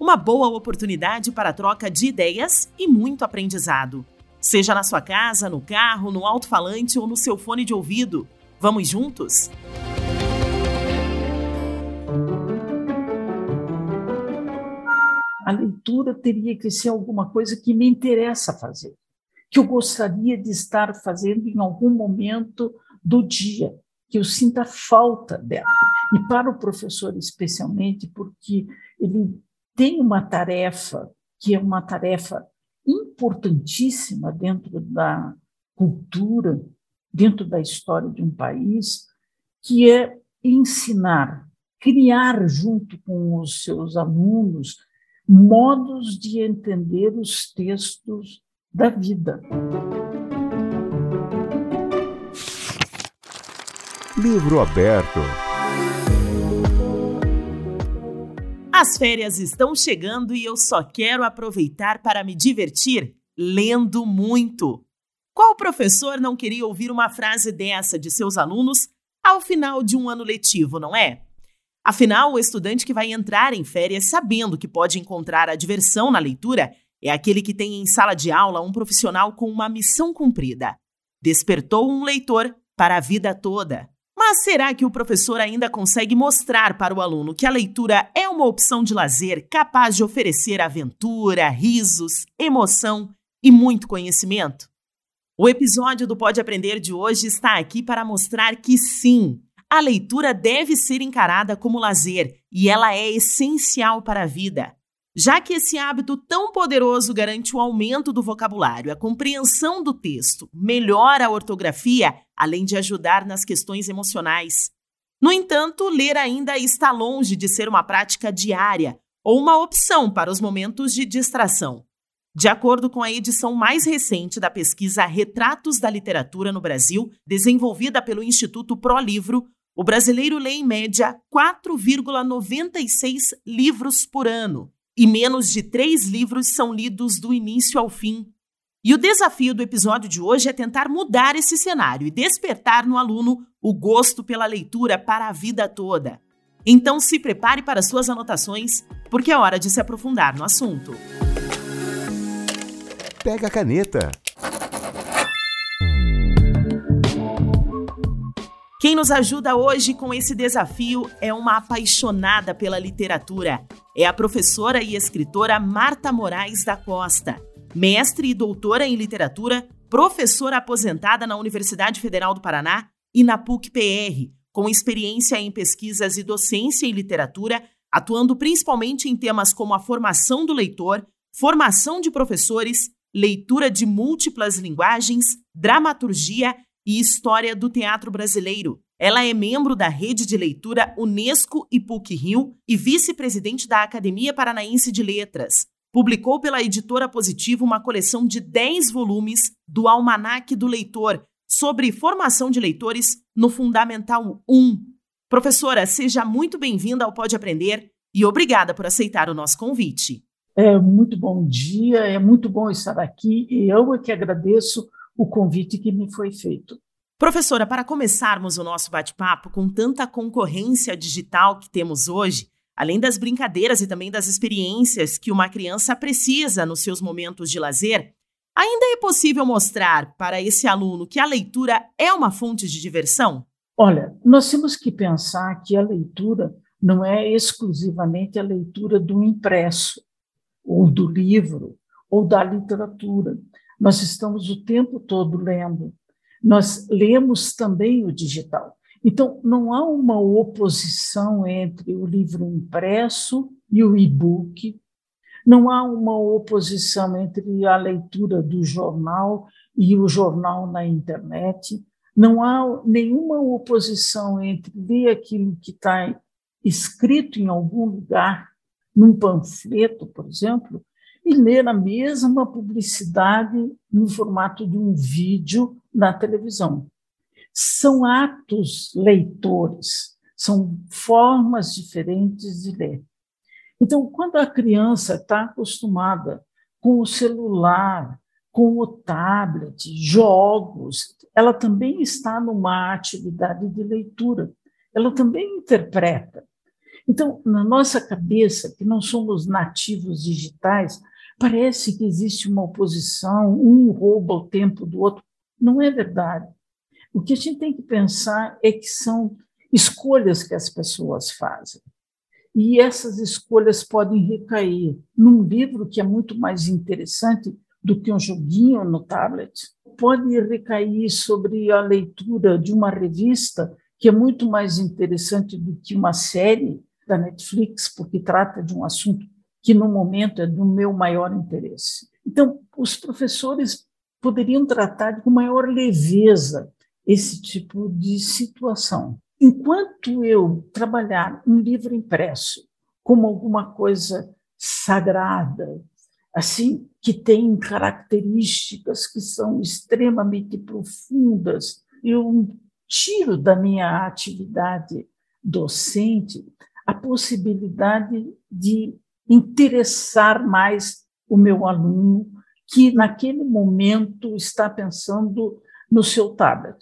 Uma boa oportunidade para troca de ideias e muito aprendizado. Seja na sua casa, no carro, no alto-falante ou no seu fone de ouvido. Vamos juntos? A leitura teria que ser alguma coisa que me interessa fazer, que eu gostaria de estar fazendo em algum momento do dia, que eu sinta falta dela. E para o professor, especialmente, porque ele tem uma tarefa que é uma tarefa importantíssima dentro da cultura, dentro da história de um país, que é ensinar, criar junto com os seus alunos modos de entender os textos da vida. Livro aberto. As férias estão chegando e eu só quero aproveitar para me divertir lendo muito. Qual professor não queria ouvir uma frase dessa de seus alunos ao final de um ano letivo, não é? Afinal, o estudante que vai entrar em férias sabendo que pode encontrar a diversão na leitura é aquele que tem em sala de aula um profissional com uma missão cumprida. Despertou um leitor para a vida toda. Mas será que o professor ainda consegue mostrar para o aluno que a leitura é uma opção de lazer capaz de oferecer aventura, risos, emoção e muito conhecimento? O episódio do Pode Aprender de hoje está aqui para mostrar que sim, a leitura deve ser encarada como lazer e ela é essencial para a vida já que esse hábito tão poderoso garante o aumento do vocabulário, a compreensão do texto, melhora a ortografia, além de ajudar nas questões emocionais. No entanto, ler ainda está longe de ser uma prática diária ou uma opção para os momentos de distração. De acordo com a edição mais recente da pesquisa Retratos da Literatura no Brasil, desenvolvida pelo Instituto ProLivro, o brasileiro lê em média 4,96 livros por ano e menos de três livros são lidos do início ao fim. E o desafio do episódio de hoje é tentar mudar esse cenário e despertar no aluno o gosto pela leitura para a vida toda. Então se prepare para suas anotações, porque é hora de se aprofundar no assunto. Pega a caneta. Quem nos ajuda hoje com esse desafio é uma apaixonada pela literatura. É a professora e escritora Marta Moraes da Costa, mestre e doutora em literatura, professora aposentada na Universidade Federal do Paraná e na PUC-PR, com experiência em pesquisas e docência em literatura, atuando principalmente em temas como a formação do leitor, formação de professores, leitura de múltiplas linguagens, dramaturgia e História do Teatro Brasileiro. Ela é membro da Rede de Leitura Unesco e PUC-Rio e vice-presidente da Academia Paranaense de Letras. Publicou pela editora Positivo uma coleção de 10 volumes do Almanaque do Leitor sobre formação de leitores no Fundamental 1. Professora, seja muito bem-vinda ao Pode Aprender e obrigada por aceitar o nosso convite. É muito bom dia, é muito bom estar aqui e eu é que agradeço o convite que me foi feito. Professora, para começarmos o nosso bate-papo com tanta concorrência digital que temos hoje, além das brincadeiras e também das experiências que uma criança precisa nos seus momentos de lazer, ainda é possível mostrar para esse aluno que a leitura é uma fonte de diversão? Olha, nós temos que pensar que a leitura não é exclusivamente a leitura do impresso, ou do livro, ou da literatura. Nós estamos o tempo todo lendo. Nós lemos também o digital. Então, não há uma oposição entre o livro impresso e o e-book, não há uma oposição entre a leitura do jornal e o jornal na internet, não há nenhuma oposição entre ler aquilo que está escrito em algum lugar, num panfleto, por exemplo, e ler a mesma publicidade no formato de um vídeo na televisão. São atos leitores, são formas diferentes de ler. Então, quando a criança está acostumada com o celular, com o tablet, jogos, ela também está numa atividade de leitura, ela também interpreta. Então, na nossa cabeça, que não somos nativos digitais, parece que existe uma oposição, um rouba o tempo do outro. Não é verdade. O que a gente tem que pensar é que são escolhas que as pessoas fazem. E essas escolhas podem recair num livro que é muito mais interessante do que um joguinho no tablet, pode recair sobre a leitura de uma revista que é muito mais interessante do que uma série da Netflix, porque trata de um assunto que no momento é do meu maior interesse. Então, os professores poderiam tratar com maior leveza esse tipo de situação. Enquanto eu trabalhar um livro impresso como alguma coisa sagrada, assim, que tem características que são extremamente profundas, eu tiro da minha atividade docente a possibilidade de interessar mais o meu aluno, que naquele momento está pensando no seu tablet,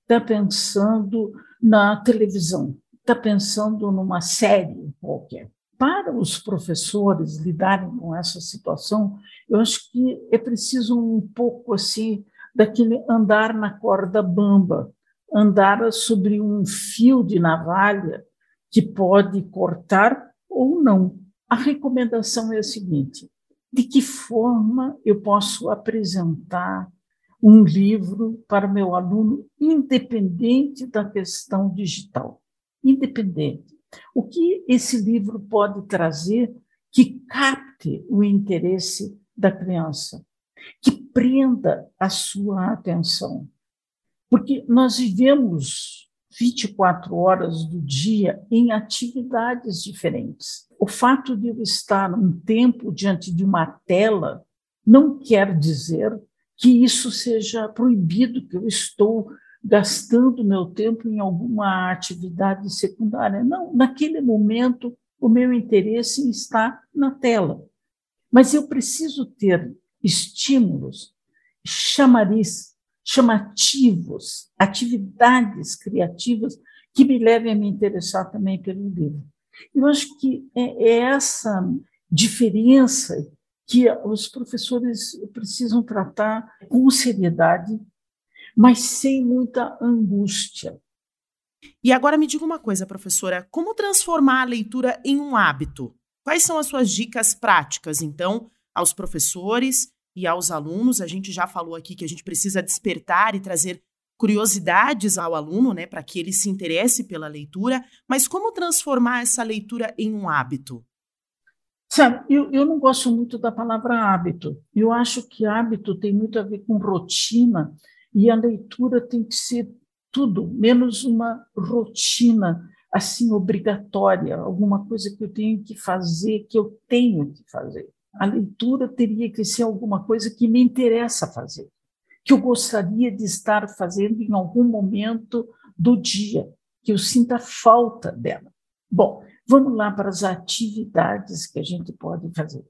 está pensando na televisão, está pensando numa série qualquer. Para os professores lidarem com essa situação, eu acho que é preciso um pouco assim daquele andar na corda bamba, andar sobre um fio de navalha que pode cortar ou não. A recomendação é a seguinte: de que forma eu posso apresentar um livro para meu aluno, independente da questão digital. Independente. O que esse livro pode trazer que capte o interesse da criança, que prenda a sua atenção. Porque nós vivemos 24 horas do dia em atividades diferentes. O fato de eu estar um tempo diante de uma tela não quer dizer que isso seja proibido, que eu estou gastando meu tempo em alguma atividade secundária. Não, naquele momento o meu interesse está na tela. Mas eu preciso ter estímulos, chamariz, chamativos, atividades criativas que me levem a me interessar também pelo livro. Eu acho que é, é essa diferença que os professores precisam tratar com seriedade, mas sem muita angústia. E agora me diga uma coisa, professora: como transformar a leitura em um hábito? Quais são as suas dicas práticas, então, aos professores e aos alunos? A gente já falou aqui que a gente precisa despertar e trazer curiosidades ao aluno, né, para que ele se interesse pela leitura, mas como transformar essa leitura em um hábito? Sabe, eu, eu não gosto muito da palavra hábito. Eu acho que hábito tem muito a ver com rotina e a leitura tem que ser tudo, menos uma rotina assim obrigatória, alguma coisa que eu tenho que fazer, que eu tenho que fazer. A leitura teria que ser alguma coisa que me interessa fazer, que eu gostaria de estar fazendo em algum momento do dia, que eu sinta falta dela. Bom, Vamos lá para as atividades que a gente pode fazer.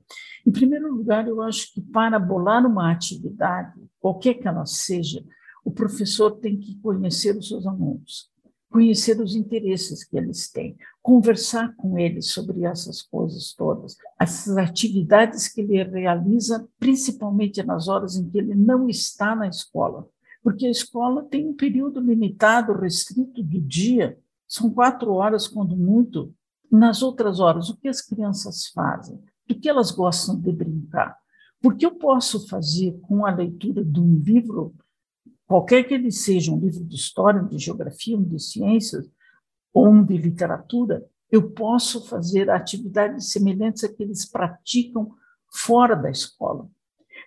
Em primeiro lugar, eu acho que para bolar uma atividade, qualquer que ela seja, o professor tem que conhecer os seus alunos, conhecer os interesses que eles têm, conversar com eles sobre essas coisas todas, essas atividades que ele realiza, principalmente nas horas em que ele não está na escola, porque a escola tem um período limitado, restrito do dia, são quatro horas, quando muito, nas outras horas, o que as crianças fazem? Do que elas gostam de brincar? Porque eu posso fazer com a leitura de um livro, qualquer que ele seja, um livro de história, de geografia, um de ciências, ou um de literatura, eu posso fazer atividades semelhantes a que eles praticam fora da escola.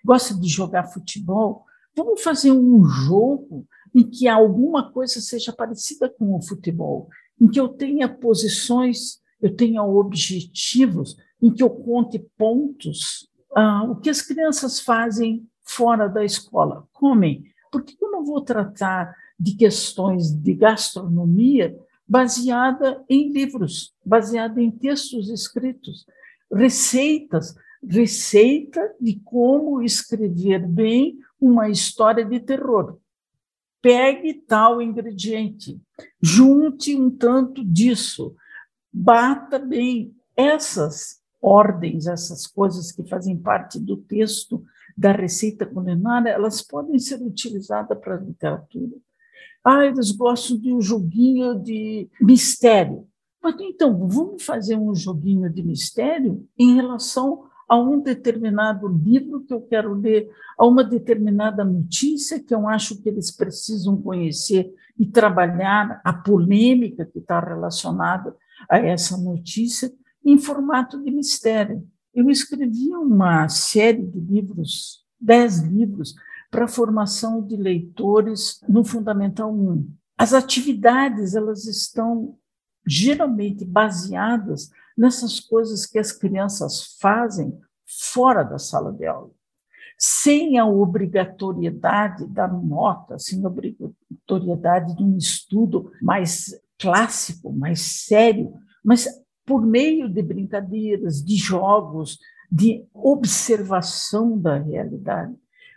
Gosta de jogar futebol? Vamos fazer um jogo em que alguma coisa seja parecida com o futebol, em que eu tenha posições eu tenha objetivos em que eu conte pontos ah, o que as crianças fazem fora da escola? Comem. Por que eu não vou tratar de questões de gastronomia baseada em livros, baseada em textos escritos, receitas, receita de como escrever bem uma história de terror. Pegue tal ingrediente, junte um tanto disso, bata bem essas ordens, essas coisas que fazem parte do texto da receita culinária, elas podem ser utilizadas para a literatura. Ah, eles gostam de um joguinho de mistério. Mas então, vamos fazer um joguinho de mistério em relação a um determinado livro que eu quero ler, a uma determinada notícia que eu acho que eles precisam conhecer e trabalhar a polêmica que está relacionada a essa notícia em formato de mistério. Eu escrevi uma série de livros, dez livros, para a formação de leitores no Fundamental 1. As atividades elas estão geralmente baseadas nessas coisas que as crianças fazem fora da sala de aula, sem a obrigatoriedade da nota, sem a obrigatoriedade de um estudo mais clássico, mais sério, mas por meio de brincadeiras, de jogos, de observação da realidade.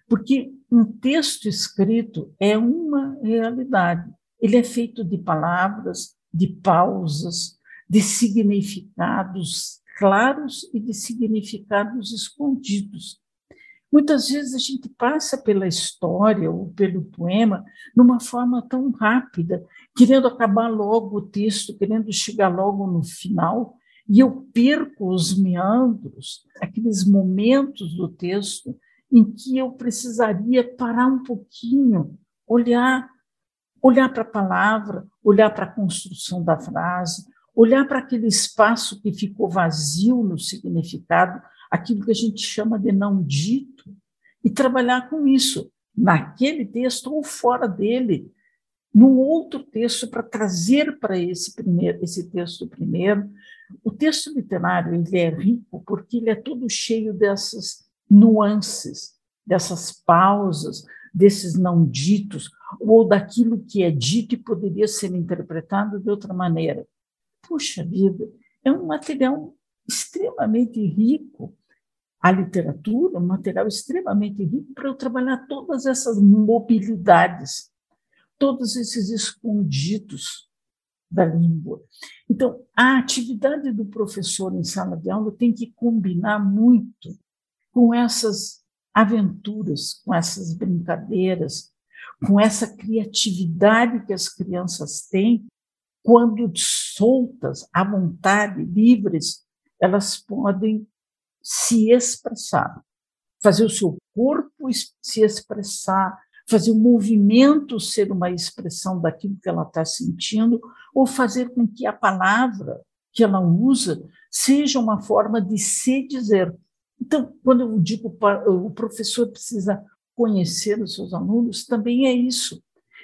Porque um texto escrito é uma realidade. Ele é feito de palavras, de pausas, de significados claros e de significados escondidos. Muitas vezes a gente passa pela história ou pelo poema numa forma tão rápida, querendo acabar logo o texto, querendo chegar logo no final, e eu perco os meandros, aqueles momentos do texto em que eu precisaria parar um pouquinho, olhar, olhar para a palavra, olhar para a construção da frase, olhar para aquele espaço que ficou vazio no significado, aquilo que a gente chama de não dito, e trabalhar com isso, naquele texto ou fora dele, num outro texto, para trazer para esse, primeiro, esse texto primeiro. O texto literário ele é rico porque ele é todo cheio dessas nuances, dessas pausas, desses não ditos, ou daquilo que é dito e poderia ser interpretado de outra maneira. Puxa vida, é um material extremamente rico. A literatura, um material extremamente rico para eu trabalhar todas essas mobilidades, todos esses escondidos da língua. Então, a atividade do professor em sala de aula tem que combinar muito com essas aventuras, com essas brincadeiras, com essa criatividade que as crianças têm, quando soltas, à vontade, livres, elas podem se expressar, fazer o seu corpo se expressar, fazer o movimento ser uma expressão daquilo que ela está sentindo, ou fazer com que a palavra que ela usa seja uma forma de se dizer. Então, quando eu digo o professor precisa conhecer os seus alunos, também é isso,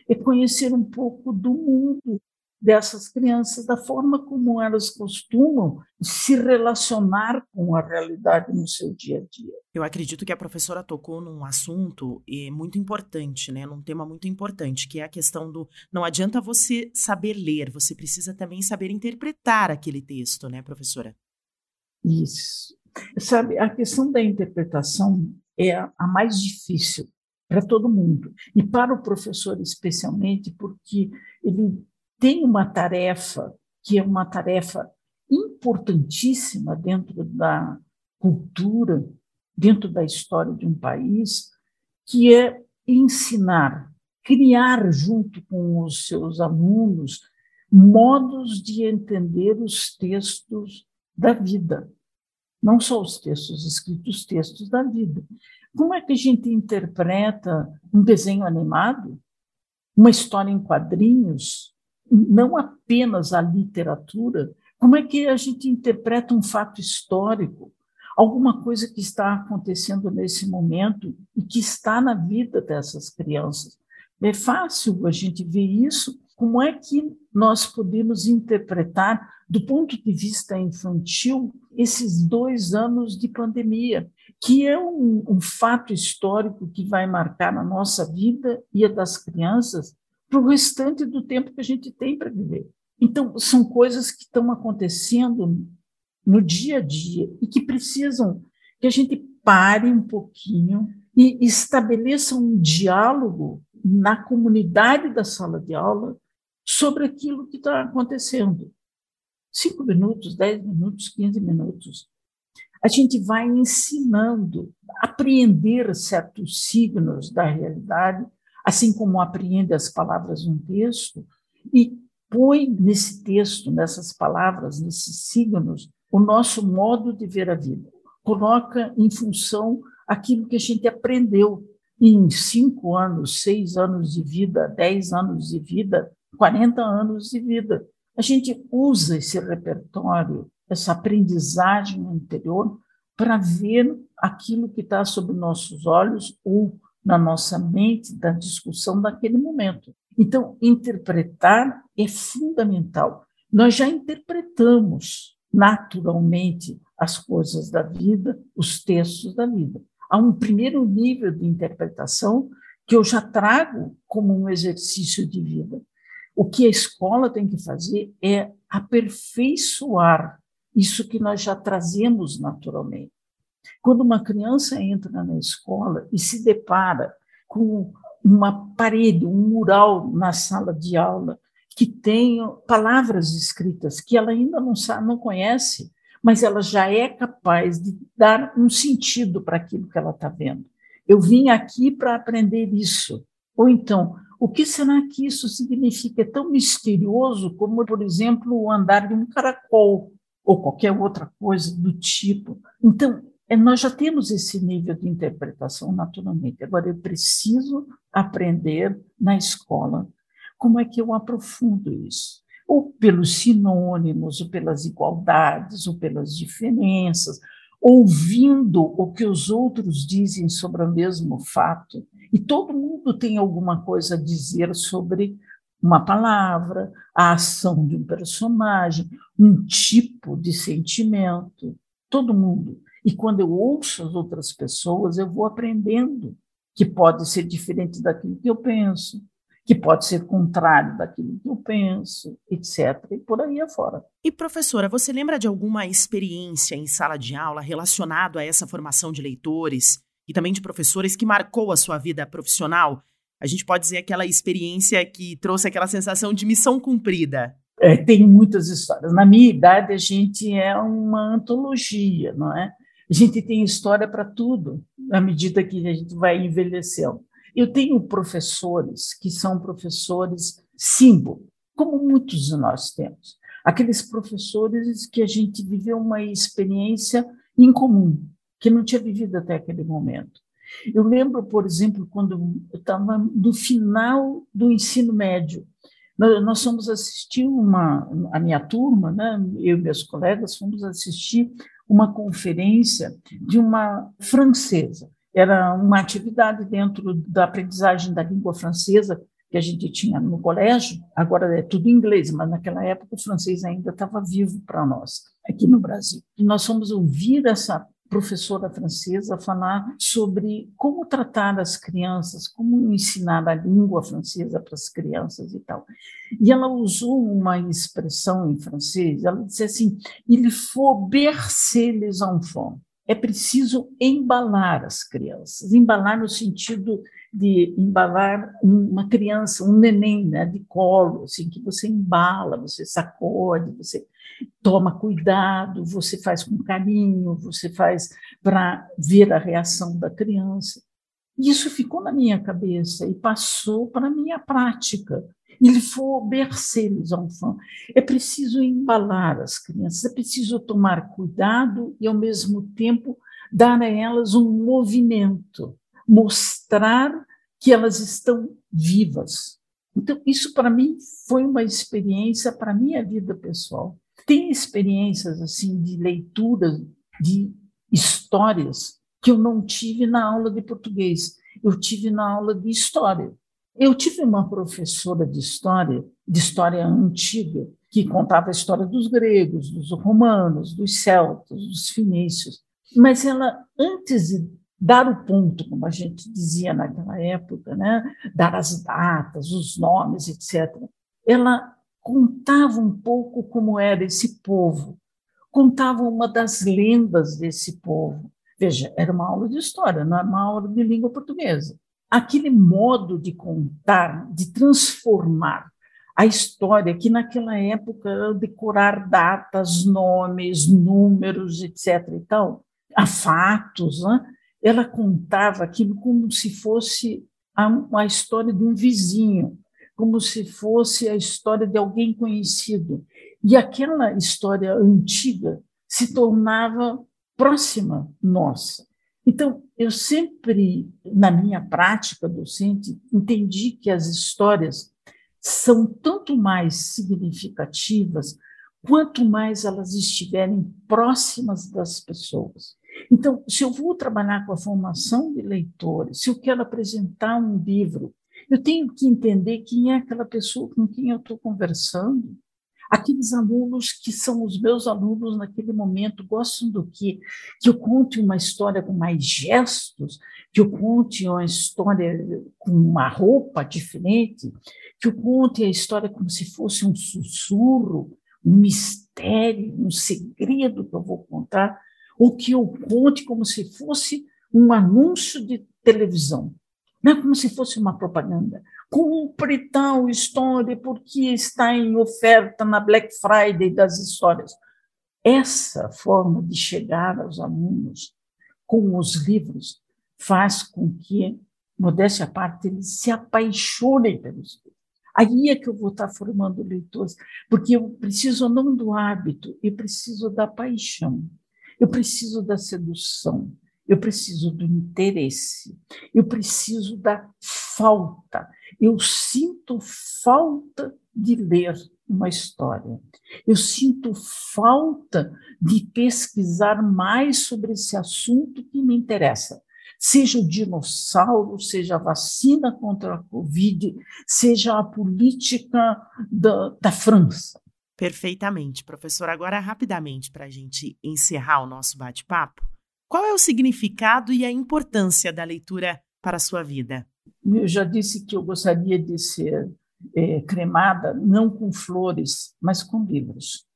é conhecer um pouco do mundo dessas crianças, da forma como elas costumam se relacionar com a realidade no seu dia a dia. Eu acredito que a professora tocou num assunto muito importante, né, num tema muito importante, que é a questão do não adianta você saber ler, você precisa também saber interpretar aquele texto, né, professora? Isso. Sabe, a questão da interpretação é a mais difícil para todo mundo, e para o professor especialmente, porque ele tem uma tarefa que é uma tarefa importantíssima dentro da cultura, dentro da história de um país, que é ensinar, criar junto com os seus alunos modos de entender os textos da vida, não só os textos escritos, os textos da vida. Como é que a gente interpreta um desenho animado, uma história em quadrinhos, não apenas a literatura? Como é que a gente interpreta um fato histórico, alguma coisa que está acontecendo nesse momento e que está na vida dessas crianças? É fácil a gente ver isso. Como é que nós podemos interpretar do ponto de vista infantil, esses dois anos de pandemia, que é um, um fato histórico que vai marcar a nossa vida e a das crianças para o restante do tempo que a gente tem para viver. Então, são coisas que estão acontecendo no dia a dia e que precisam que a gente pare um pouquinho e estabeleça um diálogo na comunidade da sala de aula sobre aquilo que está acontecendo. Cinco minutos, dez minutos, quinze minutos. A gente vai ensinando a apreender certos signos da realidade, assim como apreende as palavras de um texto, e põe nesse texto, nessas palavras, nesses signos, o nosso modo de ver a vida. Coloca em função aquilo que a gente aprendeu em cinco anos, seis anos de vida, dez anos de vida, 40 anos de vida. A gente usa esse repertório, essa aprendizagem anterior, para ver aquilo que está sob nossos olhos ou na nossa mente da discussão daquele momento. Então, interpretar é fundamental. Nós já interpretamos naturalmente as coisas da vida, os textos da vida. Há um primeiro nível de interpretação que eu já trago como um exercício de vida. O que a escola tem que fazer é aperfeiçoar isso que nós já trazemos naturalmente. Quando uma criança entra na escola e se depara com uma parede, um mural na sala de aula que tem palavras escritas que ela ainda não sabe, não conhece, mas ela já é capaz de dar um sentido para aquilo que ela está vendo. Eu vim aqui para aprender isso. Ou então, o que será que isso significa? É tão misterioso como, por exemplo, o andar de um caracol ou qualquer outra coisa do tipo. Então, nós já temos esse nível de interpretação naturalmente. Agora, eu preciso aprender na escola como é que eu aprofundo isso. Ou pelos sinônimos, ou pelas igualdades, ou pelas diferenças, ouvindo o que os outros dizem sobre o mesmo fato. E todo mundo tem alguma coisa a dizer sobre uma palavra, a ação de um personagem, um tipo de sentimento. Todo mundo. E quando eu ouço as outras pessoas, eu vou aprendendo que pode ser diferente daquilo que eu penso, que pode ser contrário daquilo que eu penso, etc. E por aí afora. E, professora, você lembra de alguma experiência em sala de aula relacionada a essa formação de leitores e também de professores que marcou a sua vida profissional? A gente pode dizer aquela experiência que trouxe aquela sensação de missão cumprida. É, tem muitas histórias. Na minha idade, a gente é uma antologia, não é? A gente tem história para tudo, à medida que a gente vai envelhecendo. Eu tenho professores que são professores símbolo, como muitos de nós temos. Aqueles professores que a gente viveu uma experiência incomum, que não tinha vivido até aquele momento. Eu lembro, por exemplo, quando eu estava no final do ensino médio, nós fomos assistir uma, a minha turma, né, eu e meus colegas fomos assistir uma conferência de uma francesa. Era uma atividade dentro da aprendizagem da língua francesa que a gente tinha no colégio, agora é tudo inglês, mas naquela época o francês ainda estava vivo para nós, aqui no Brasil. E nós fomos ouvir essa professora francesa falar sobre como tratar as crianças, como ensinar a língua francesa para as crianças e tal. E ela usou uma expressão em francês, ela disse assim, il faut bercer les enfants. É preciso embalar as crianças, embalar no sentido de embalar uma criança, um neném, né, de colo, assim, que você embala, você sacode, você toma cuidado, você faz com carinho, você faz para ver a reação da criança. Isso ficou na minha cabeça e passou para a minha prática. Il faut bercer les enfants. É preciso embalar as crianças, é preciso tomar cuidado e, ao mesmo tempo, dar a elas um movimento, mostrar que elas estão vivas. Então, isso para mim foi uma experiência para a minha vida pessoal. Tem experiências assim de leitura de histórias que eu não tive na aula de português, eu tive na aula de história. Eu tive uma professora de história, de história antiga, que contava a história dos gregos, dos romanos, dos celtas, dos fenícios. mas ela, antes de dar o ponto, como a gente dizia naquela época, né? dar as datas, os nomes, etc., ela contava um pouco como era esse povo, contava uma das lendas desse povo. Veja, era uma aula de história, não era uma aula de língua portuguesa. Aquele modo de contar, de transformar a história, que naquela época era decorar datas, nomes, números, etc. e tal, a fatos, né? ela contava aquilo como se fosse a, a história de um vizinho, como se fosse a história de alguém conhecido. E aquela história antiga se tornava próxima nossa. Então, eu sempre, na minha prática docente, entendi que as histórias são tanto mais significativas quanto mais elas estiverem próximas das pessoas. Então, se eu vou trabalhar com a formação de leitores, se eu quero apresentar um livro, eu tenho que entender quem é aquela pessoa com quem eu estou conversando. Aqueles alunos que são os meus alunos naquele momento gostam do quê? Que eu conte uma história com mais gestos, que eu conte uma história com uma roupa diferente, que eu conte a história como se fosse um sussurro, um mistério, um segredo que eu vou contar ou que eu conte como se fosse um anúncio de televisão, não é como se fosse uma propaganda. Cumpre tal história porque está em oferta na Black Friday das histórias. Essa forma de chegar aos alunos com os livros faz com que, modéstia à parte, eles se apaixonem pelos livros. Aí é que eu vou estar formando leitores, porque eu preciso não do hábito, eu preciso da paixão. Eu preciso da sedução, eu preciso do interesse, eu preciso da falta. Eu sinto falta de ler uma história. Eu sinto falta de pesquisar mais sobre esse assunto que me interessa. Seja o dinossauro, seja a vacina contra a Covid, seja a política da, da França. Perfeitamente. Professor, agora rapidamente para a gente encerrar o nosso bate-papo, qual é o significado e a importância da leitura para a sua vida? Eu já disse que eu gostaria de ser é, cremada não com flores, mas com livros.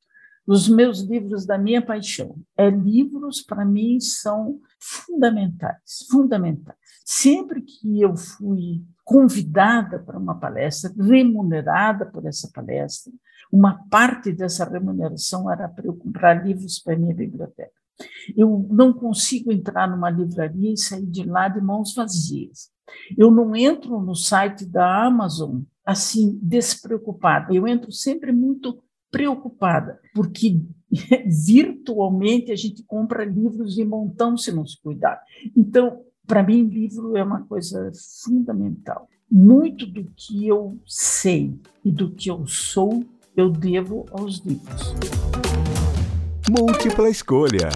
Os meus livros da minha paixão. É, livros, para mim, são fundamentais, fundamentais. Sempre que eu fui convidada para uma palestra, remunerada por essa palestra, uma parte dessa remuneração era para eu comprar livros para minha biblioteca. Eu não consigo entrar numa livraria e sair de lá de mãos vazias. Eu não entro no site da Amazon assim despreocupada. Eu entro sempre muito preocupada, porque virtualmente a gente compra livros de montão se não se cuidar. Então, para mim, livro é uma coisa fundamental. Muito do que eu sei e do que eu sou eu devo aos livros. Múltipla escolha.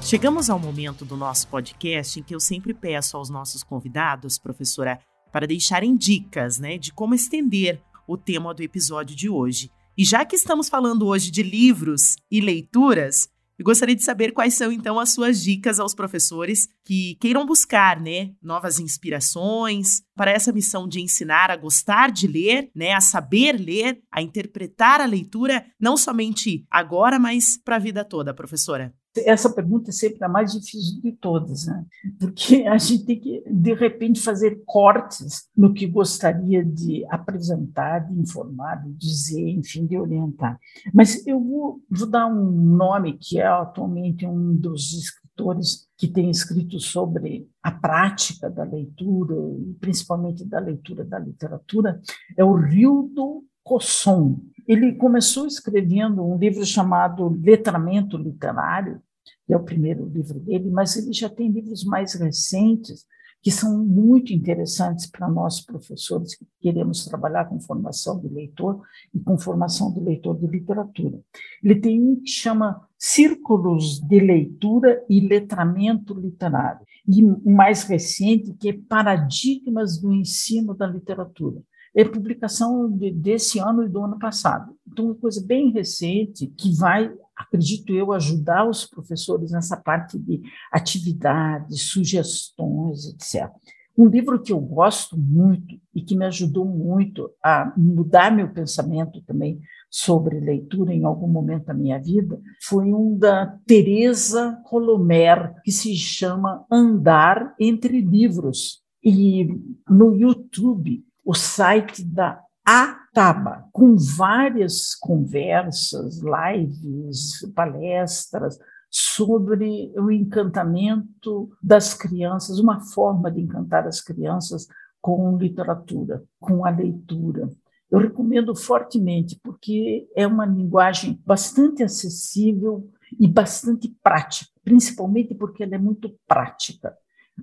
Chegamos ao momento do nosso podcast em que eu sempre peço aos nossos convidados, professora, para deixarem dicas, né, de como estender o tema do episódio de hoje. E já que estamos falando hoje de livros e leituras, eu gostaria de saber quais são então as suas dicas aos professores que queiram buscar, né, novas inspirações para essa missão de ensinar a gostar de ler, né, a saber ler, a interpretar a leitura, não somente agora, mas para a vida toda, professora. Essa pergunta é sempre a mais difícil de todas, né? porque a gente tem que, de repente, fazer cortes no que gostaria de apresentar, de informar, de dizer, enfim, de orientar. Mas eu vou, vou dar um nome que é atualmente um dos escritores que tem escrito sobre a prática da leitura, e principalmente da leitura da literatura, é o Rildo Cosson. Ele começou escrevendo um livro chamado Letramento Literário, que é o primeiro livro dele, mas ele já tem livros mais recentes que são muito interessantes para nós professores que queremos trabalhar com formação de leitor e com formação de leitor de literatura. Ele tem um que chama Círculos de Leitura e Letramento Literário, e o mais recente que é Paradigmas do Ensino da Literatura é publicação de, desse ano e do ano passado. Então, uma coisa bem recente que vai, acredito eu, ajudar os professores nessa parte de atividades, sugestões, etc. Um livro que eu gosto muito e que me ajudou muito a mudar meu pensamento também sobre leitura em algum momento da minha vida foi um da Teresa Colomer, que se chama Andar entre Livros. E no YouTube, o site da Ataba, com várias conversas, lives, palestras sobre o encantamento das crianças, uma forma de encantar as crianças com literatura, com a leitura. Eu recomendo fortemente, porque é uma linguagem bastante acessível e bastante prática, principalmente porque ela é muito prática.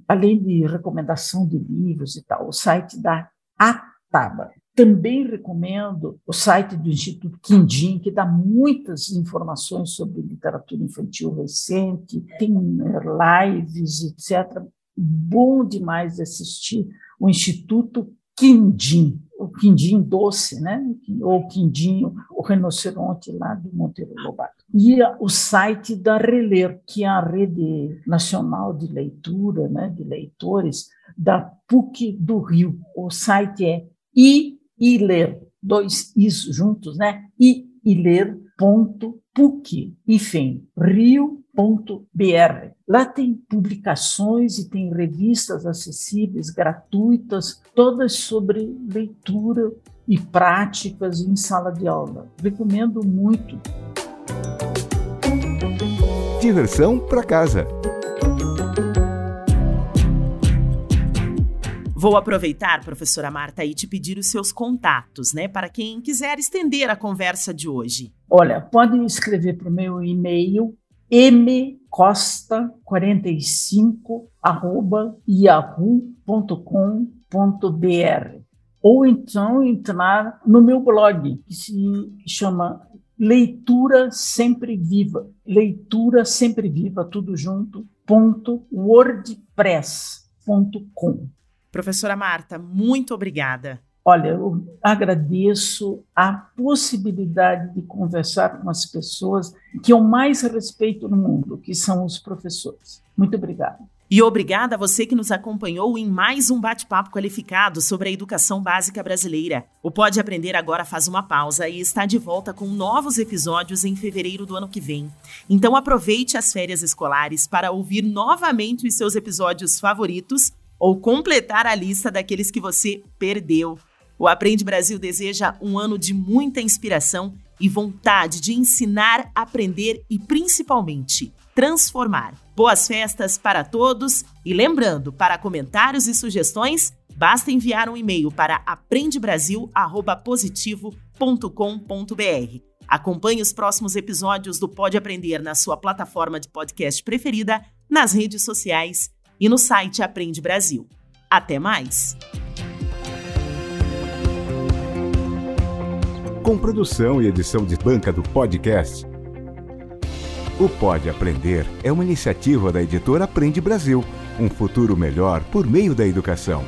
Além de recomendação de livros e tal, o site da Ataba. Também recomendo o site do Instituto Quindim, que dá muitas informações sobre literatura infantil recente, tem eh, lives, etc. Bom demais assistir o Instituto Quindim o quindim doce, né? ou quindinho, o rinoceronte lá do Monteiro Lobato. E o site da Reler, que é a rede nacional de leitura, né? de leitores, da PUC do Rio. O site é iler, dois is juntos, né? iler.puc, enfim, rio.br. Lá tem publicações e tem revistas acessíveis, gratuitas, todas sobre leitura e práticas em sala de aula. Recomendo muito. Diversão para casa. Vou aproveitar, professora Marta, e te pedir os seus contatos, né, para quem quiser estender a conversa de hoje. Olha, podem escrever para o meu e-mail mcosta45 arroba yahoo.com.br ou então entrar no meu blog que se chama Leitura Sempre Viva, Leitura Sempre Viva, tudo junto, ponto wordpress.com. Professora Marta, muito obrigada. Olha, eu agradeço a possibilidade de conversar com as pessoas que eu mais respeito no mundo, que são os professores. Muito obrigada. E obrigada a você que nos acompanhou em mais um bate-papo qualificado sobre a educação básica brasileira. O Pode Aprender agora faz uma pausa e está de volta com novos episódios em fevereiro do ano que vem. Então aproveite as férias escolares para ouvir novamente os seus episódios favoritos ou completar a lista daqueles que você perdeu. O Aprende Brasil deseja um ano de muita inspiração e vontade de ensinar, aprender e, principalmente, transformar. Boas festas para todos e lembrando, para comentários e sugestões, basta enviar um e-mail para aprendebrasil@positivo.com.br. Acompanhe os próximos episódios do Pode Aprender na sua plataforma de podcast preferida, nas redes sociais e no site Aprende Brasil. Até mais! Com produção e edição de banca do podcast. O Pode Aprender é uma iniciativa da editora Aprende Brasil, um futuro melhor por meio da educação.